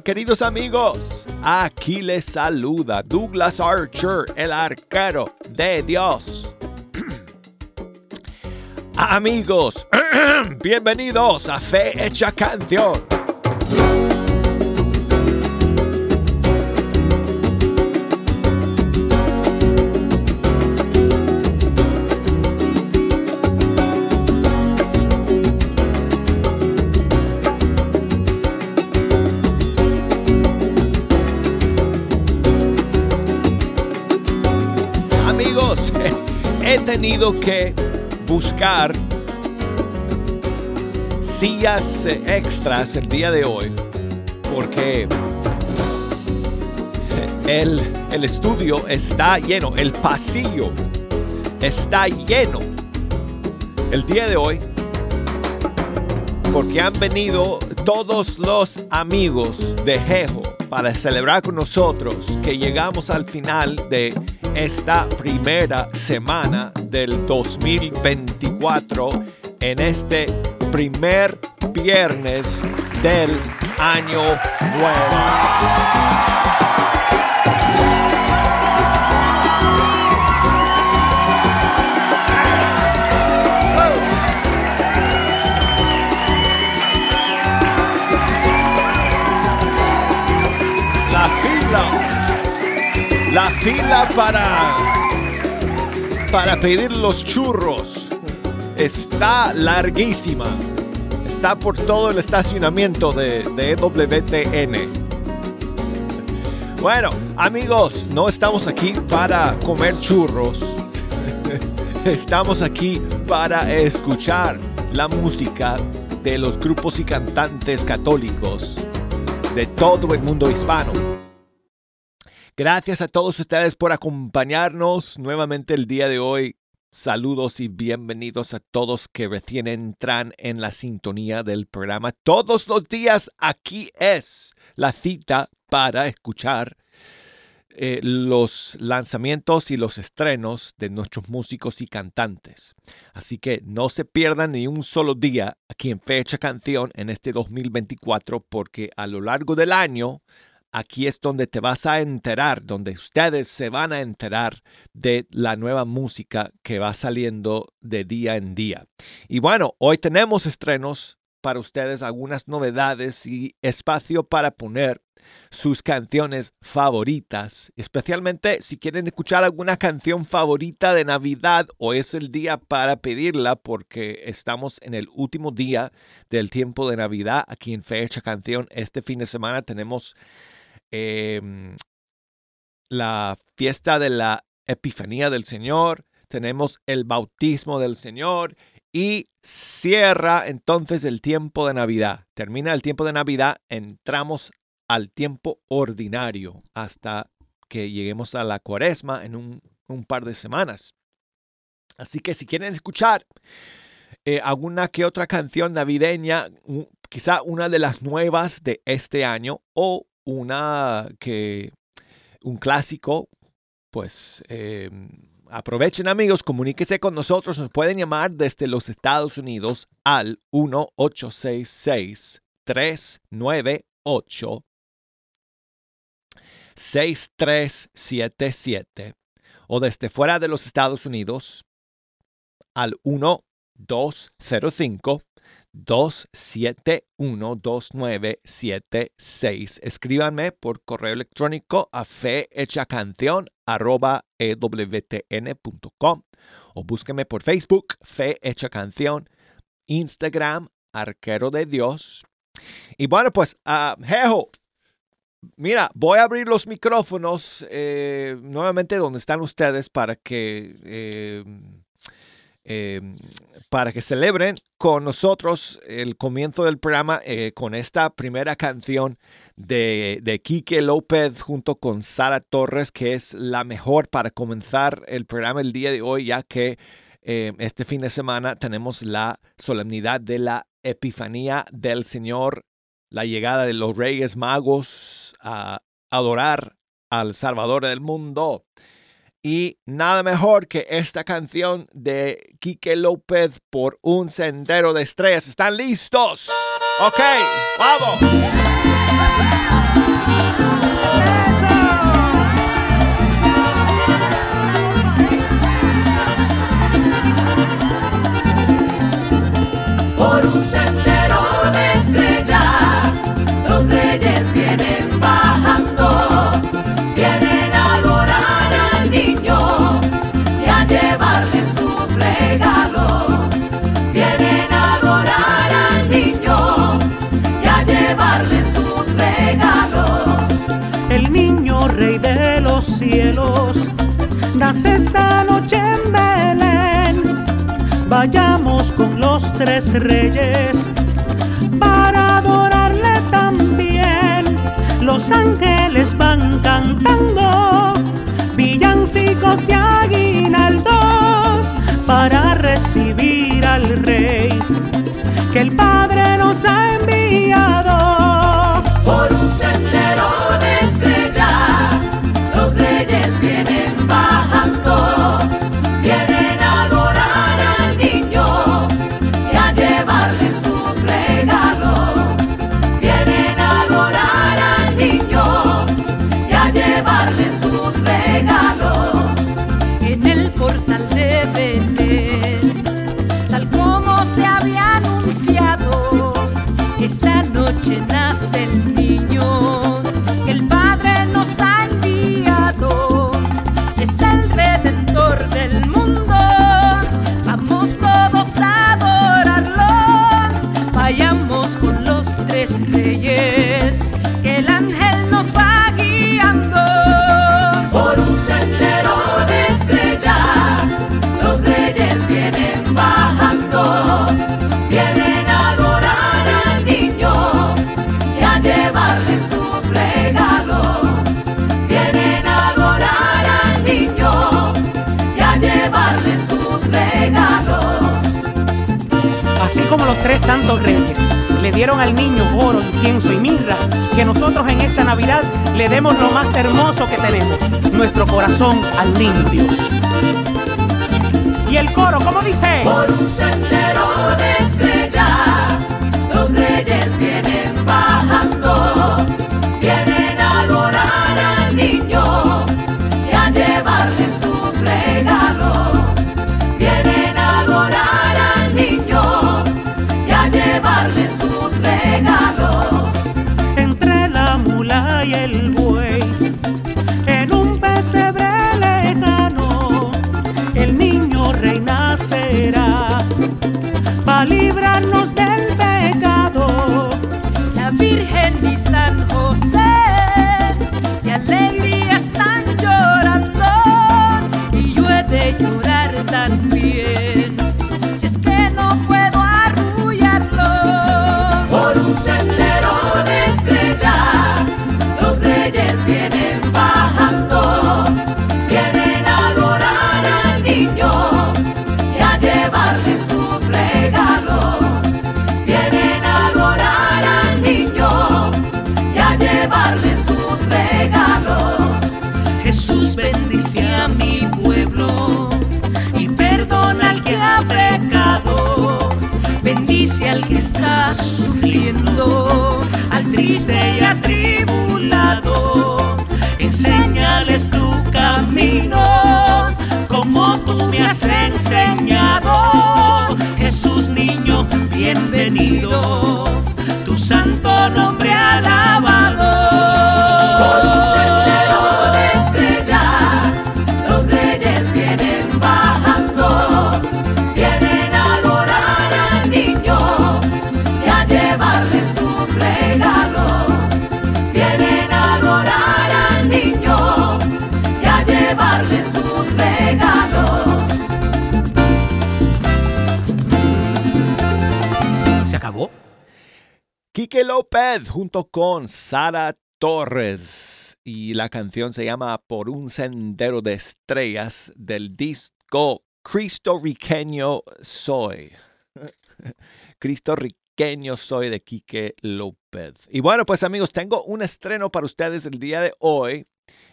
queridos amigos. Aquí les saluda Douglas Archer, el arquero de Dios. amigos, bienvenidos a Fe Hecha Canción. Tenido que buscar sillas extras el día de hoy porque el, el estudio está lleno, el pasillo está lleno el día de hoy porque han venido todos los amigos de Jejo para celebrar con nosotros que llegamos al final de esta primera semana del 2024 en este primer viernes del año nuevo. Fila, la fila para para pedir los churros está larguísima. Está por todo el estacionamiento de, de EWTN. Bueno, amigos, no estamos aquí para comer churros. Estamos aquí para escuchar la música de los grupos y cantantes católicos de todo el mundo hispano. Gracias a todos ustedes por acompañarnos nuevamente el día de hoy. Saludos y bienvenidos a todos que recién entran en la sintonía del programa. Todos los días aquí es la cita para escuchar eh, los lanzamientos y los estrenos de nuestros músicos y cantantes. Así que no se pierdan ni un solo día aquí en Fecha Canción en este 2024 porque a lo largo del año aquí es donde te vas a enterar, donde ustedes se van a enterar de la nueva música que va saliendo de día en día. Y bueno, hoy tenemos estrenos para ustedes, algunas novedades y espacio para poner sus canciones favoritas, especialmente si quieren escuchar alguna canción favorita de Navidad o es el día para pedirla porque estamos en el último día del tiempo de Navidad aquí en Fecha Canción. Este fin de semana tenemos Em, la fiesta de la Epifanía del Señor, tenemos el bautismo del Señor y cierra entonces el tiempo de Navidad. Termina el tiempo de Navidad, entramos al tiempo ordinario hasta que lleguemos a la cuaresma en un, par de semanas. Así que si quieren escuchar eh, alguna que otra canción navideña, quizá una de las nuevas de este año o una que un clásico, pues em, aprovechen amigos, comuníquese con nosotros, nos pueden llamar desde los Estados Unidos al 1866 398 6377 o desde fuera de los Estados Unidos al 1205 2712976. Escríbanme por correo electrónico a fehechacanción.com o búsquenme por Facebook, Fe Hecha Canción, Instagram, Arquero de Dios. Y bueno, pues, uh, mira, voy a abrir los micrófonos eh, nuevamente donde están ustedes para que... Eh, eh, para que celebren con nosotros el comienzo del programa eh, con esta primera canción de, de Quique López junto con Sara Torres, que es la mejor para comenzar el programa el día de hoy, ya que eh, este fin de semana tenemos la solemnidad de la Epifanía del Señor, la llegada de los Reyes Magos a adorar al Salvador del mundo. Y nada mejor que esta canción de Quique López por un sendero de estrellas. ¿Están listos? Ok, vamos. por un esta noche en Belén. Vayamos con los tres reyes para adorarle también. Los ángeles van cantando villancicos y aguinaldos para recibir al rey que el Padre nos ha enviado. Santos reyes le dieron al niño oro, incienso y mirra, que nosotros en esta Navidad le demos lo más hermoso que tenemos, nuestro corazón al niño Dios. Y el coro, ¿cómo dice? Por un sendero de llorar también triste y atribulado. Enséñales tu camino, como tú me has enseñado. Jesús niño, bienvenido, tu santo nombre Por López junto con Sara Torres. Y la canción se llama Por un sendero de estrellas del disco Cristo Riqueño Soy. Cristo Riqueño Soy de Quique López. Y bueno, pues amigos, tengo un estreno para ustedes el día de hoy,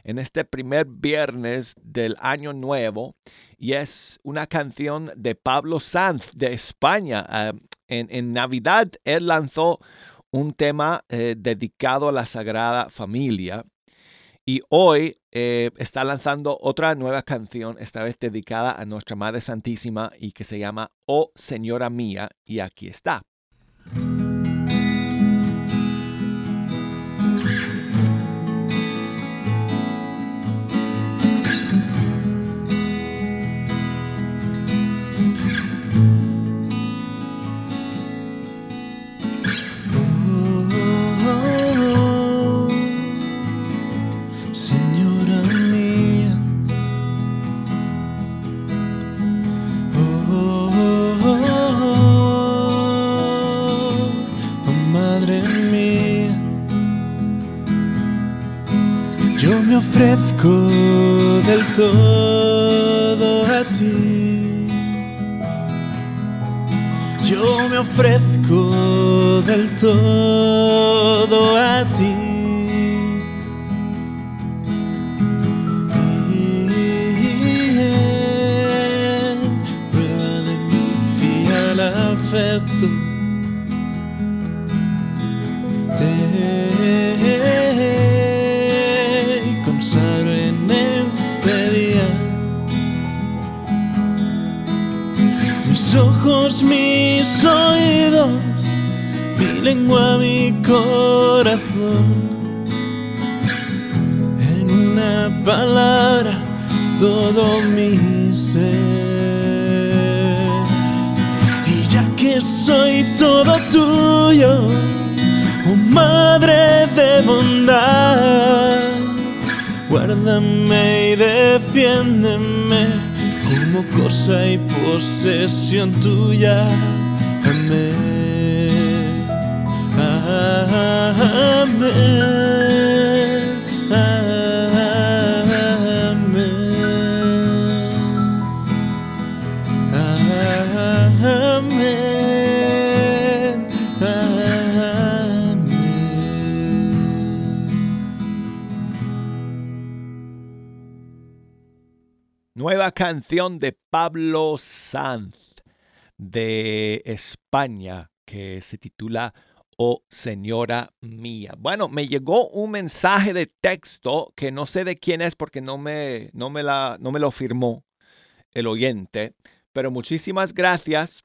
en este primer viernes del año nuevo. Y es una canción de Pablo Sanz de España. Ah, en, en Navidad él lanzó un tema eh, dedicado a la Sagrada Familia. Y hoy eh, está lanzando otra nueva canción, esta vez dedicada a nuestra Madre Santísima y que se llama Oh Señora Mía. Y aquí está. Guárdame y defiéndeme como cosa y posesión tuya. Amén. Amén. Amén. Canción de Pablo Sanz de España que se titula Oh Señora Mía. Bueno, me llegó un mensaje de texto que no sé de quién es porque no me, no me, la, no me lo firmó el oyente, pero muchísimas gracias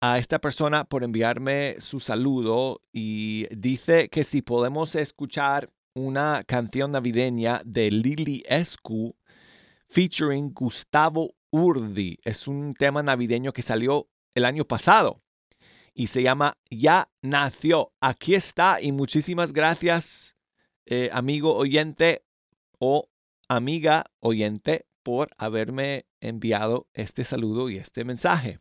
a esta persona por enviarme su saludo y dice que si podemos escuchar una canción navideña de Lili Escu featuring Gustavo Urdi. Es un tema navideño que salió el año pasado y se llama Ya nació. Aquí está y muchísimas gracias, eh, amigo oyente o amiga oyente, por haberme enviado este saludo y este mensaje.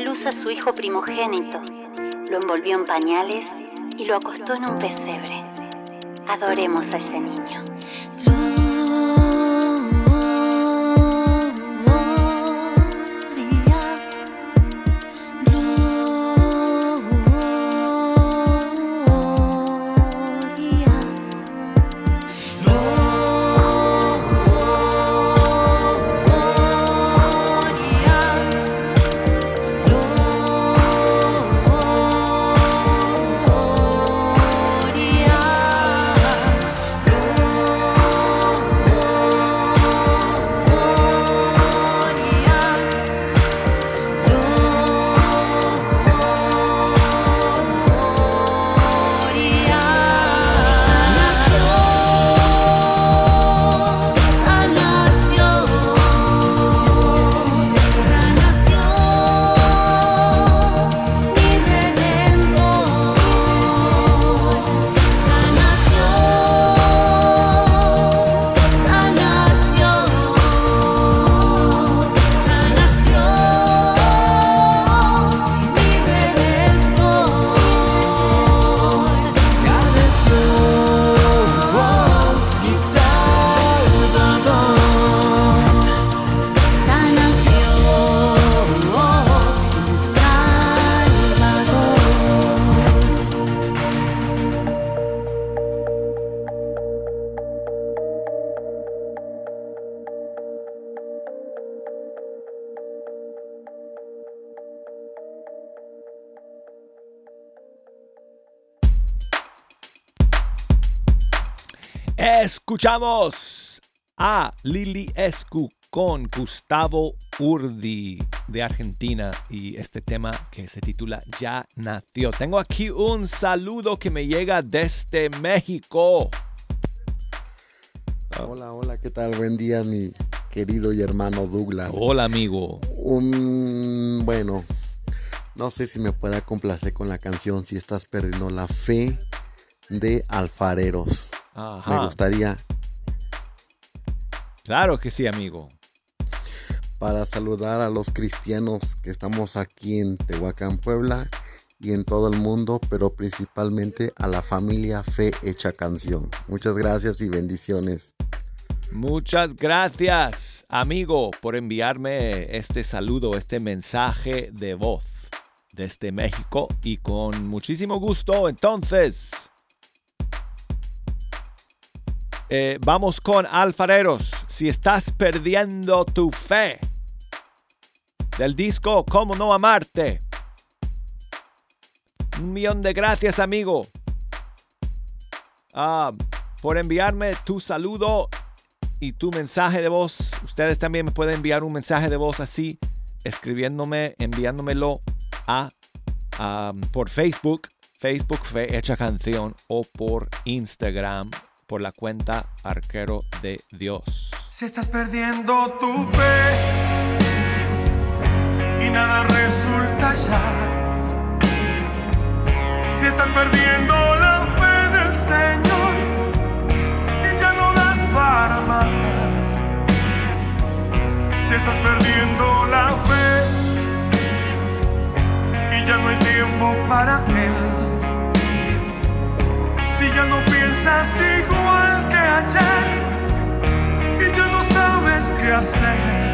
Luz a su hijo primogénito, lo envolvió en pañales y lo acostó en un pesebre. Adoremos a ese niño. Escuchamos a Lili Escu con Gustavo Urdi de Argentina y este tema que se titula Ya nació. Tengo aquí un saludo que me llega desde México. Hola, hola, ¿qué tal? Buen día, mi querido y hermano Douglas. Hola amigo. Un, bueno, no sé si me pueda complacer con la canción Si estás perdiendo la fe de Alfareros. Me gustaría Claro que sí amigo. para saludar a los cristianos que estamos aquí en Tehuacán, Puebla y en todo el mundo, pero principalmente a la familia Fe Hecha Canción. Muchas gracias y bendiciones. Muchas gracias, amigo, por enviarme este saludo, este mensaje de voz desde México y con muchísimo gusto. Entonces, eh, vamos con alfareros. Si estás perdiendo tu fe del disco ¿Cómo no amarte? Un millón de gracias, amigo. Ah, por enviarme tu saludo y tu mensaje de voz. Ustedes también me pueden enviar un mensaje de voz así, escribiéndome, enviándomelo a, a- por Facebook, Facebook Fe Hecha Canción o por Instagram por la cuenta Arquero de Dios. Si estás perdiendo tu fe y nada resulta ya. Si estás perdiendo la fe del Señor y ya no das para más. Si estás perdiendo la fe y ya no hay tiempo para Él. Ya no piensas igual que ayer y ya no sabes qué hacer.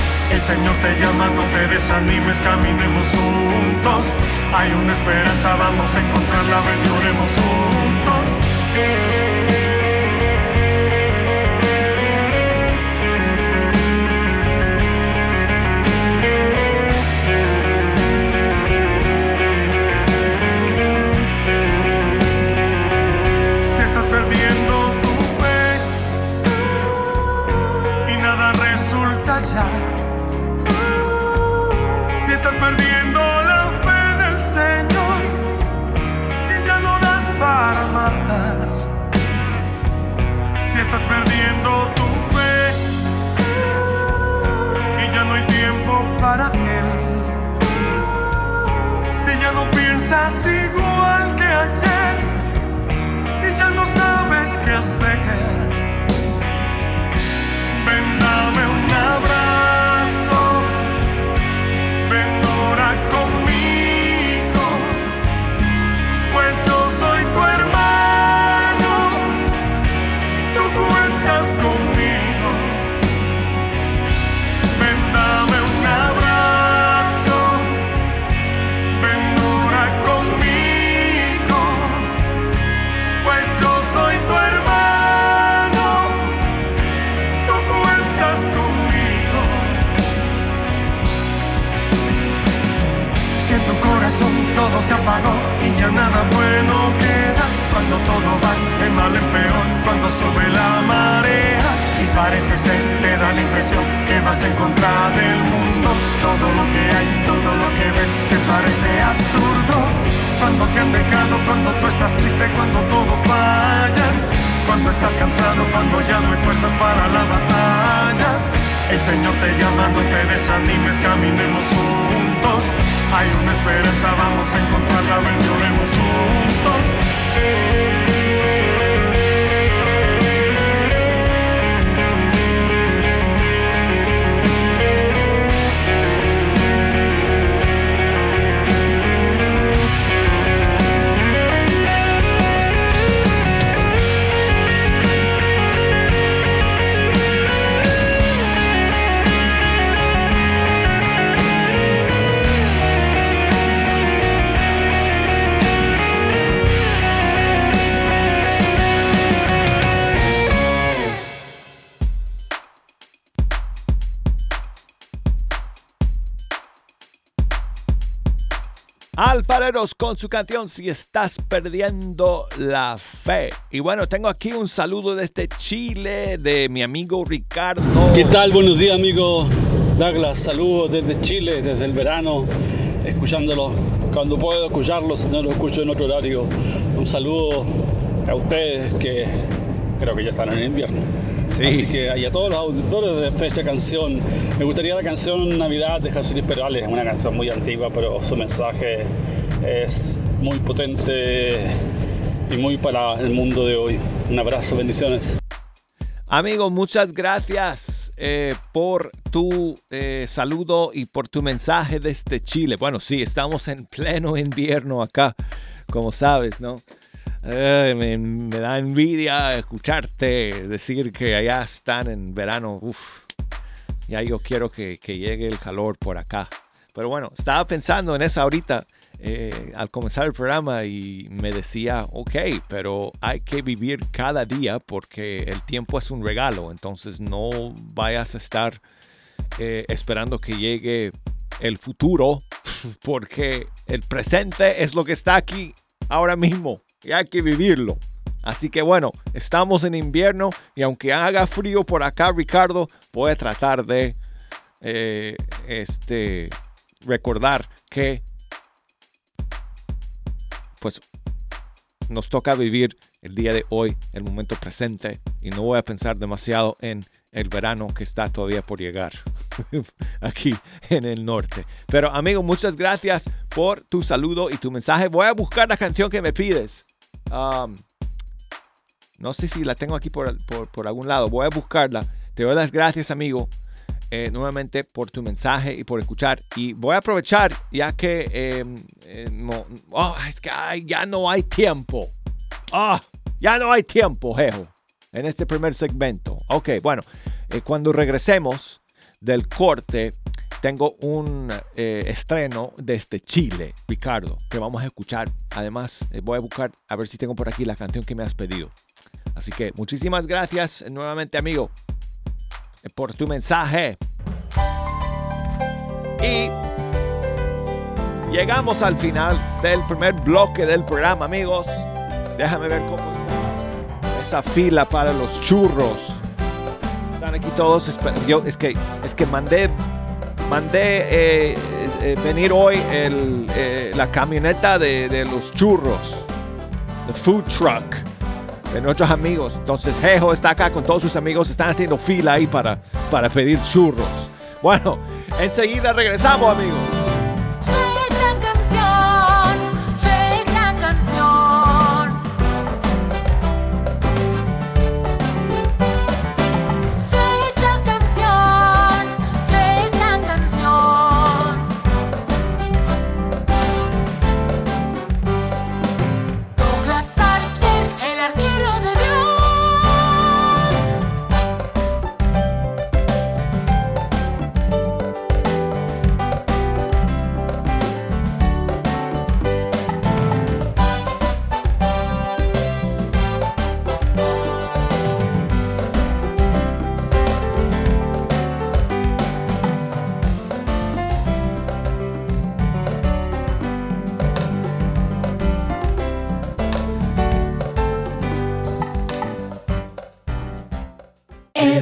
El Señor te llama, no te des desanimes, caminemos juntos. Hay una esperanza, vamos a encontrarla, ven, lloremos juntos. Si estás perdiendo tu fe y nada resulta ya. Perdiendo la fe en el Señor y ya no das para más. Si estás perdiendo tu fe y ya no hay tiempo para Él. Si ya no piensas igual todo se apagó y ya nada bueno queda, cuando todo va de mal en peor, cuando sube la marea y parece ser, te da la impresión que vas en contra del mundo. Todo lo que hay, todo lo que ves, te parece absurdo. Cuando te han dejado, cuando tú estás triste, cuando todos vayan, cuando estás cansado, cuando ya no hay fuerzas para la batalla. El Señor te llama, no te desanimes, caminemos juntos. Hay una esperanza, vamos a encontrarla, ven, lloremos juntos. Con su canción Si estás perdiendo la fe. Y bueno, tengo aquí un saludo desde Chile de mi amigo Ricardo. ¿Qué tal? Buenos días, amigo Douglas. Saludos desde Chile, desde el verano, escuchándolo cuando puedo escucharlo, si no lo escucho en otro horario. Un saludo a ustedes que creo que ya están en invierno. Sí. Así que y a todos los auditores de Fecha Canción, me gustaría la canción Navidad de Jesús Perales, una canción muy antigua, pero su mensaje es muy potente y muy para el mundo de hoy. Un abrazo, bendiciones. Amigo, muchas gracias eh, por tu eh, saludo y por tu mensaje desde Chile. Bueno, sí, estamos en pleno invierno acá, como sabes, ¿no? Eh, me, me da envidia escucharte decir que allá están en verano. Uf, ya yo quiero que, que llegue el calor por acá. Pero bueno, estaba pensando en eso ahorita eh, al comenzar el programa y me decía, ok, pero hay que vivir cada día porque el tiempo es un regalo. Entonces no vayas a estar eh, esperando que llegue el futuro porque el presente es lo que está aquí ahora mismo y hay que vivirlo. Así que bueno, estamos en invierno y aunque haga frío por acá, Ricardo, voy a tratar de eh, este, recordar que pues nos toca vivir el día de hoy, el momento presente y no voy a pensar demasiado en el verano que está todavía por llegar aquí en el norte. Pero amigo, muchas gracias por tu saludo y tu mensaje. Voy a buscar la canción que me pides. No sé si la tengo aquí por, por, algún lado. Voy a buscarla. Te doy las gracias, amigo, eh, nuevamente por tu mensaje y por escuchar. Y voy a aprovechar, ya que eh, eh, no, oh, es que ya no hay tiempo. Ah, ya no hay tiempo, jejo, en este primer segmento. Ok, bueno, cuando regresemos del corte, tengo un eh, estreno desde Chile, Ricardo, que vamos a escuchar. Además, eh, voy a buscar a ver si tengo por aquí la canción que me has pedido. Así que muchísimas gracias nuevamente, amigo, eh, por tu mensaje. Y llegamos al final del primer bloque del programa, amigos. Déjame ver cómo está esa fila para los churros. Están aquí todos. Yo es que es que mandé mandé eh, eh, venir hoy el, eh, la camioneta de, de los churros, the food truck de nuestros amigos. Entonces Jejo está acá con todos sus amigos, están haciendo fila ahí para, para pedir churros. Bueno, enseguida regresamos, amigos.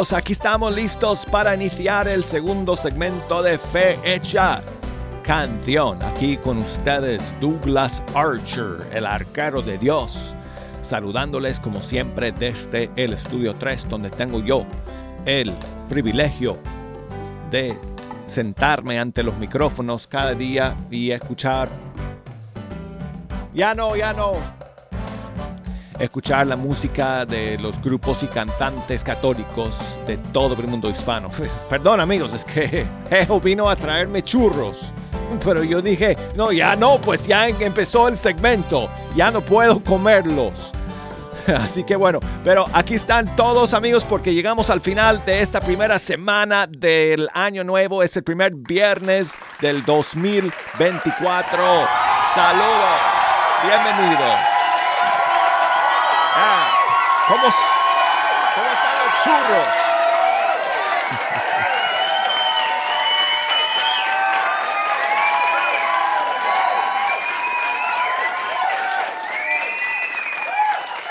Aquí estamos listos para iniciar el segundo segmento de Fe Hecha. Canción. Aquí con ustedes Douglas Archer, el arquero de Dios, saludándoles como siempre desde el estudio 3 donde tengo yo el privilegio de sentarme ante los micrófonos cada día y escuchar... Ya no, ya no escuchar la música de los grupos y cantantes católicos de todo el mundo hispano. Perdón amigos, es que Jejo vino a traerme churros. Pero yo dije, no, ya no, pues ya empezó el segmento, ya no puedo comerlos. Así que bueno, pero aquí están todos amigos porque llegamos al final de esta primera semana del año nuevo. Es el primer viernes del 2024. Saludos, bienvenidos. Ah, ¿cómo, s- ¿Cómo están los churros?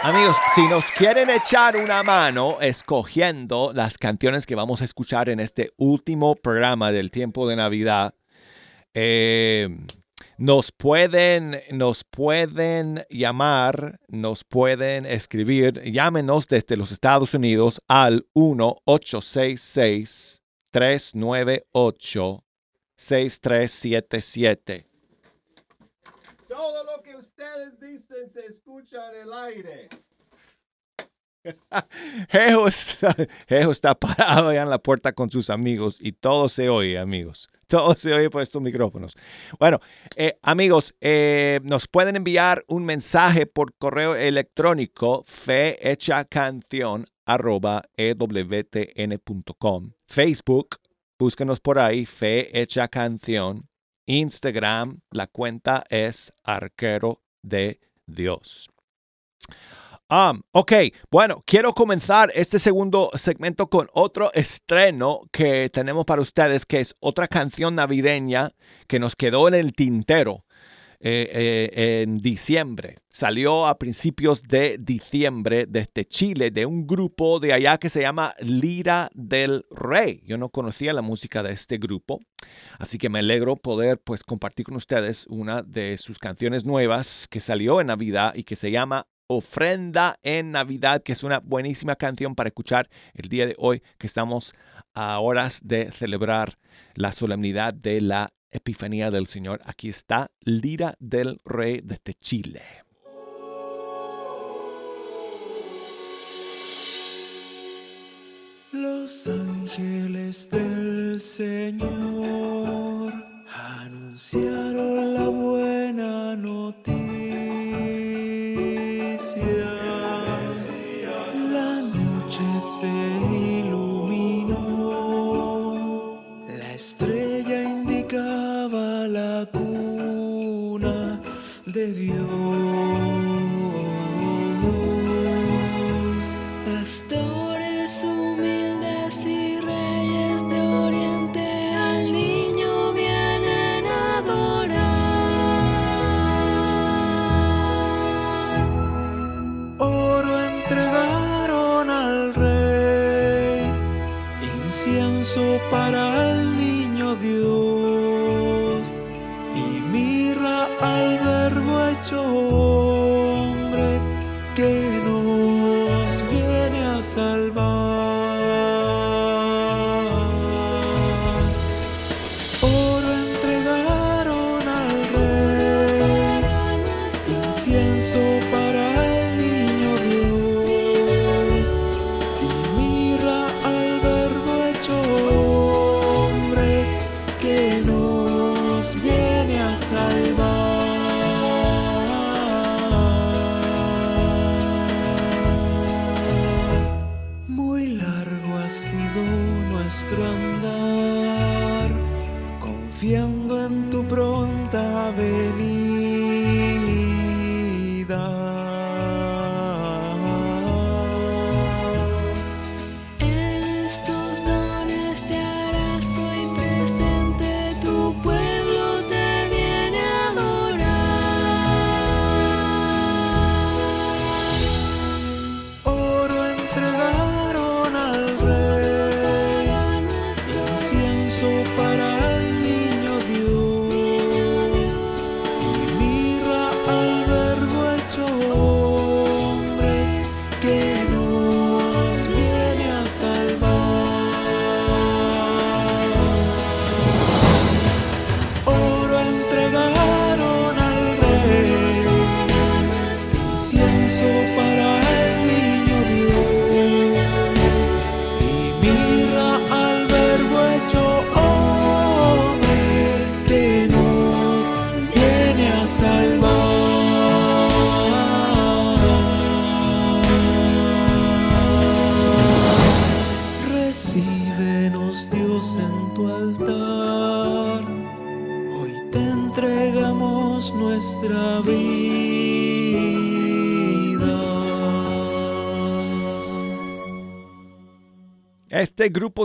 Amigos, si nos quieren echar una mano escogiendo las canciones que vamos a escuchar en este último programa del tiempo de Navidad, eh, nos pueden, nos pueden llamar, nos pueden escribir, llámenos desde los Estados Unidos al 1-866-398-6377. Todo lo que ustedes dicen se escucha en el aire. Jejo está, está parado allá en la puerta con sus amigos y todo se oye, amigos. Todo se oye por estos micrófonos. Bueno, eh, amigos, eh, nos pueden enviar un mensaje por correo electrónico fehechacanción arroba ewtn.com. Facebook, búsquenos por ahí, Fe Hecha Canción. Instagram, la cuenta es Arquero de Dios. Um, ok, bueno, quiero comenzar este segundo segmento con otro estreno que tenemos para ustedes, que es otra canción navideña que nos quedó en el tintero. eh, eh, en diciembre. Salió a principios de diciembre desde Chile de un grupo de allá que se llama Lira del Rey. Yo no conocía la música de este grupo, así que me alegro poder pues compartir con ustedes una de sus canciones nuevas que salió en Navidad y que se llama Ofrenda en Navidad, que es una buenísima canción para escuchar el día de hoy que estamos a horas de celebrar la solemnidad de la Epifanía del Señor. Aquí está Lira del Rey desde Chile. Los ángeles del Señor anunciaron la buena noticia. Noche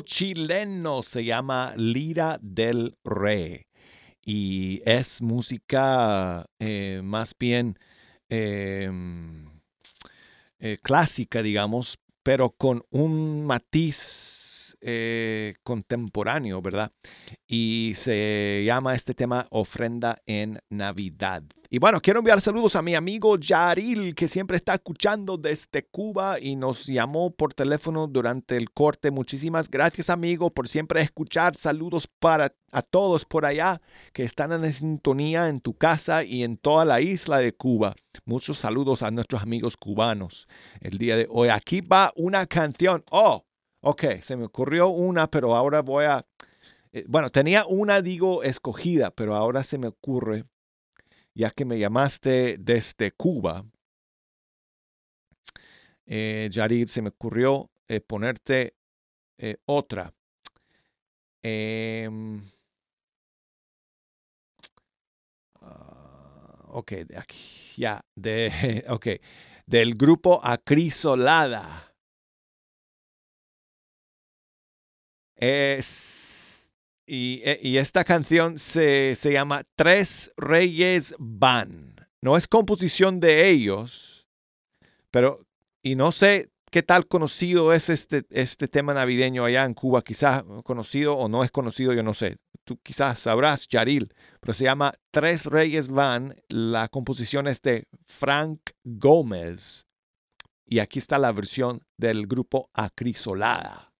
chileno se llama Lira del Rey. Y es música eh, más bien eh, eh, clásica, digamos, pero con un matiz eh, contemporáneo, ¿verdad? Y se llama este tema Ofrenda en Navidad. Y bueno, quiero enviar saludos a mi amigo Yaril, que siempre está escuchando desde Cuba y nos llamó por teléfono durante el corte. Muchísimas gracias, amigo, por siempre escuchar. Saludos para a todos por allá que están en sintonía en tu casa y en toda la isla de Cuba. Muchos saludos a nuestros amigos cubanos el día de hoy. Aquí va una canción. Oh, ok, se me ocurrió una, pero ahora voy a... eh, Bueno, tenía una, digo, escogida, pero ahora se me ocurre, ya que me llamaste desde Cuba, eh, se me ocurrió eh, ponerte eh, otra. Em, ah, ok, de aquí, ya, de, ok, del grupo Acrisolada. Es, y, e, y, esta canción se, se llama Tres Reyes Van. No es composición de ellos, pero, y no sé qué tal conocido es este, este tema navideño allá en Cuba, quizás conocido o no es conocido, yo no sé. Tú quizás sabrás, Yaril, pero se llama Tres Reyes Van. La composición es de Frank Gómez. Y aquí está la versión del grupo Acrisolada.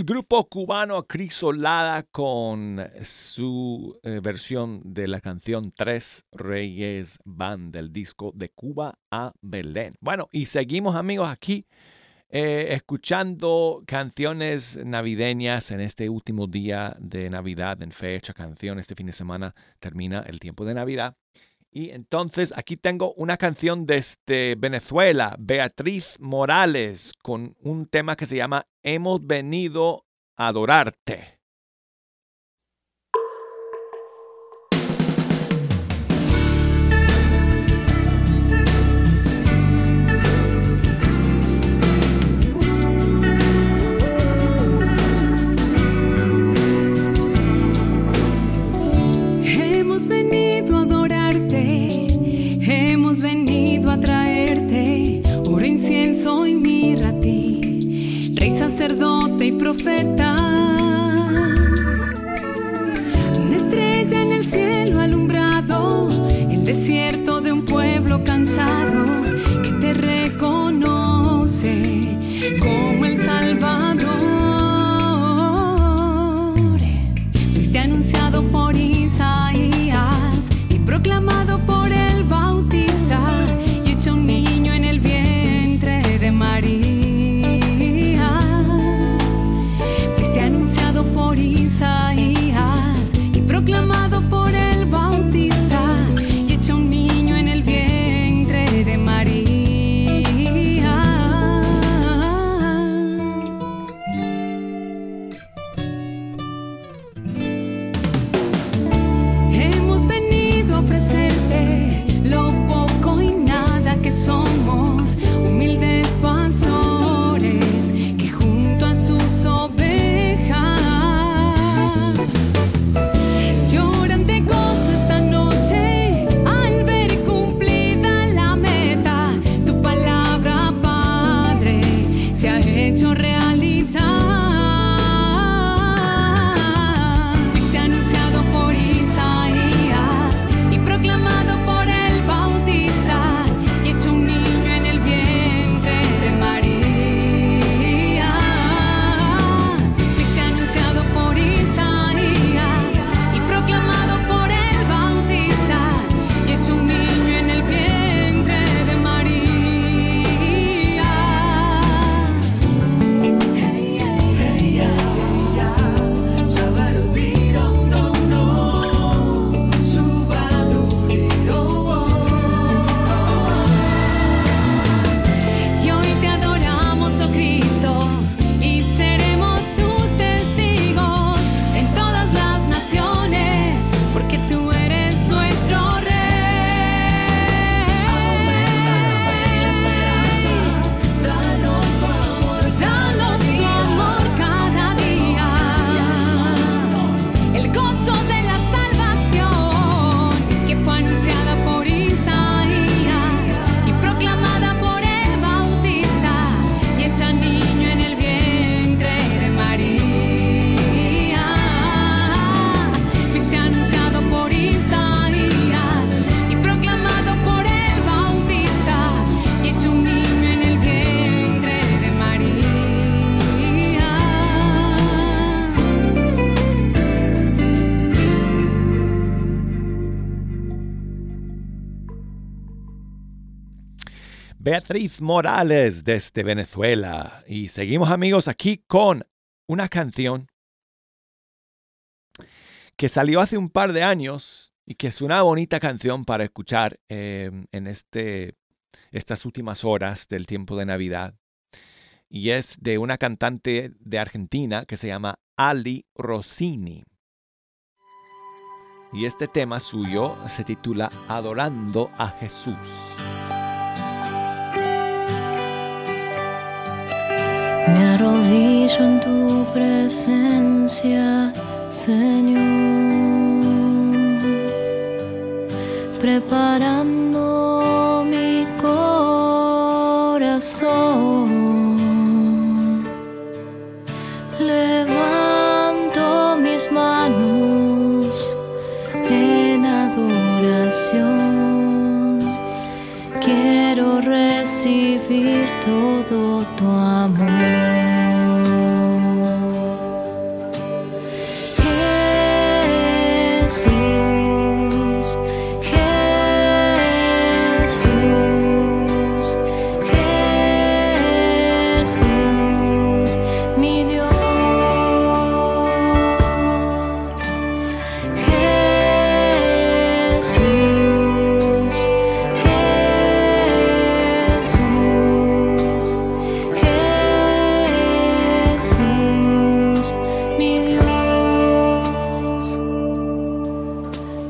El grupo cubano Crisolada con su eh, versión de la canción Tres Reyes Van del disco de Cuba a Belén. Bueno, y seguimos amigos aquí eh, escuchando canciones navideñas en este último día de Navidad, en fecha canción. Este fin de semana termina el tiempo de Navidad. Y entonces aquí tengo una canción desde Venezuela, Beatriz Morales, con un tema que se llama Hemos venido a adorarte. Sacerdote y profeta. Beatriz Morales desde Venezuela. Y seguimos amigos aquí con una canción que salió hace un par de años y que es una bonita canción para escuchar eh, en este, estas últimas horas del tiempo de Navidad. Y es de una cantante de Argentina que se llama Ali Rossini. Y este tema suyo se titula Adorando a Jesús. Me arrodillo en tu presencia, Señor, preparando mi corazón. Recibir todo tu amor.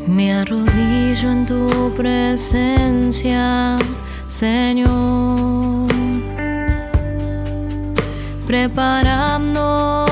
Me arrodillo en tu presencia, Señor, preparando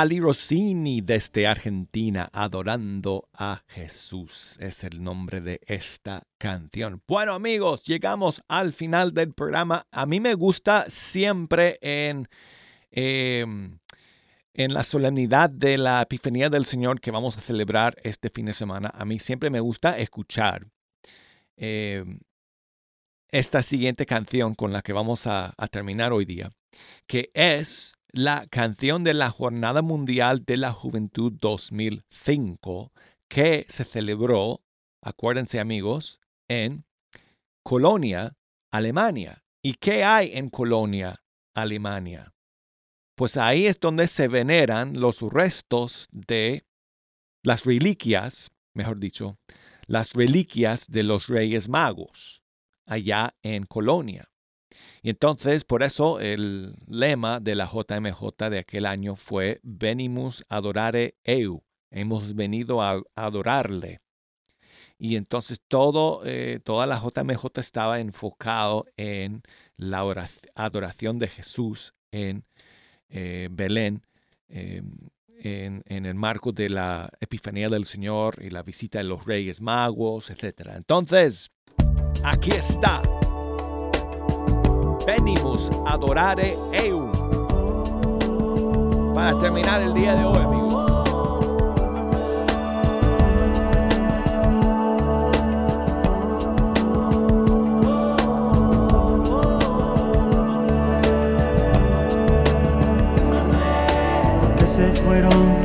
Ali Rossini desde Argentina, adorando a Jesús. Es el nombre de esta canción. Bueno amigos, llegamos al final del programa. A mí me gusta siempre en, em, en la solemnidad de la Epifanía del Señor que vamos a celebrar este fin de semana. A mí siempre me gusta escuchar em, esta siguiente canción con la que vamos a terminar hoy día, que es la canción de la Jornada Mundial de la Juventud 2005 que se celebró, acuérdense amigos, en Colonia, Alemania. ¿Y qué hay en Colonia, Alemania? Pues ahí es donde se veneran los restos de las reliquias, mejor dicho, las reliquias de los Reyes Magos, allá en Colonia. Y entonces, por eso el lema de la JMJ de aquel año fue Venimus adorare eu. Hemos venido a adorarle. Y entonces todo, eh, toda la JMJ estaba enfocado en la adoración de Jesús en eh, Belén, em, en, en, el marco de la Epifanía del Señor y la visita de los Reyes Magos, etc. Entonces, aquí está Venimus adorare eum. Para terminar el día de hoy, amigos. se fueron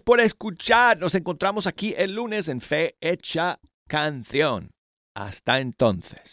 Por escuchar. Nos encontramos aquí el lunes en Fe Hecha Canción. Hasta entonces.